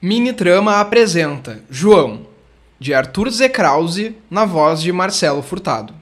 Mini Trama apresenta João, de Arthur Z. Krause, na voz de Marcelo Furtado.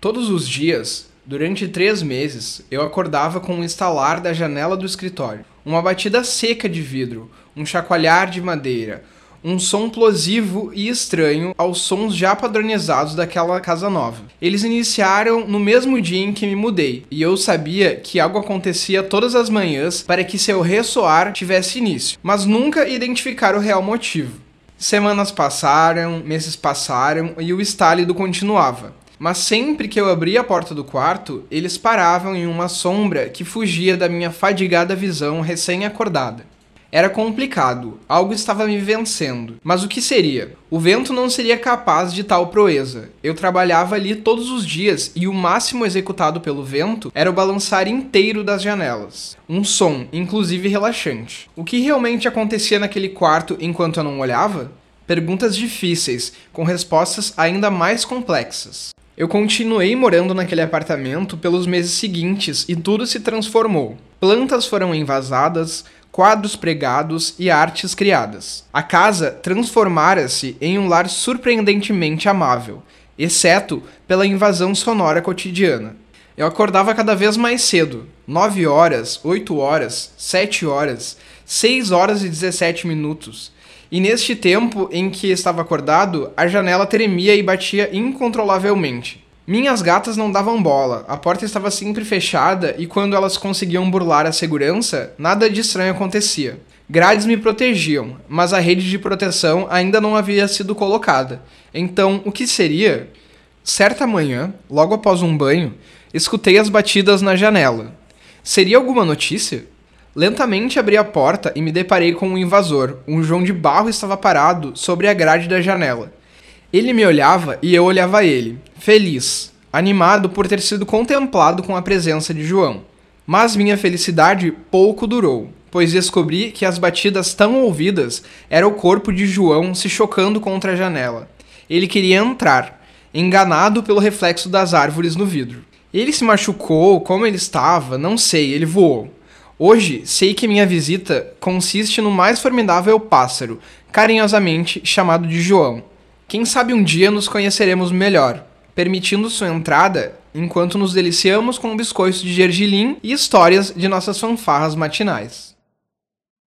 Todos os dias, durante três meses, eu acordava com o estalar da janela do escritório, uma batida seca de vidro, um chacoalhar de madeira, um som plosivo e estranho aos sons já padronizados daquela casa nova. Eles iniciaram no mesmo dia em que me mudei, e eu sabia que algo acontecia todas as manhãs para que seu ressoar tivesse início, mas nunca identificar o real motivo. Semanas passaram, meses passaram e o estálido continuava. Mas sempre que eu abria a porta do quarto, eles paravam em uma sombra que fugia da minha fadigada visão recém-acordada. Era complicado, algo estava me vencendo. Mas o que seria? O vento não seria capaz de tal proeza. Eu trabalhava ali todos os dias e o máximo executado pelo vento era o balançar inteiro das janelas. Um som, inclusive relaxante. O que realmente acontecia naquele quarto enquanto eu não olhava? Perguntas difíceis, com respostas ainda mais complexas. Eu continuei morando naquele apartamento pelos meses seguintes e tudo se transformou. Plantas foram envasadas, quadros pregados e artes criadas. A casa transformara-se em um lar surpreendentemente amável, exceto pela invasão sonora cotidiana. Eu acordava cada vez mais cedo, 9 horas, 8 horas, 7 horas, 6 horas e 17 minutos. E neste tempo em que estava acordado, a janela tremia e batia incontrolavelmente. Minhas gatas não davam bola, a porta estava sempre fechada e quando elas conseguiam burlar a segurança, nada de estranho acontecia. Grades me protegiam, mas a rede de proteção ainda não havia sido colocada. Então, o que seria? Certa manhã, logo após um banho, escutei as batidas na janela. Seria alguma notícia? Lentamente abri a porta e me deparei com um invasor. Um João de Barro estava parado sobre a grade da janela. Ele me olhava e eu olhava ele, feliz, animado por ter sido contemplado com a presença de João. Mas minha felicidade pouco durou, pois descobri que as batidas tão ouvidas era o corpo de João se chocando contra a janela. Ele queria entrar, enganado pelo reflexo das árvores no vidro. Ele se machucou, como ele estava, não sei, ele voou. Hoje sei que minha visita consiste no mais formidável pássaro, carinhosamente chamado de João quem sabe um dia nos conheceremos melhor, permitindo sua entrada enquanto nos deliciamos com biscoitos de gergelim e histórias de nossas fanfarras matinais.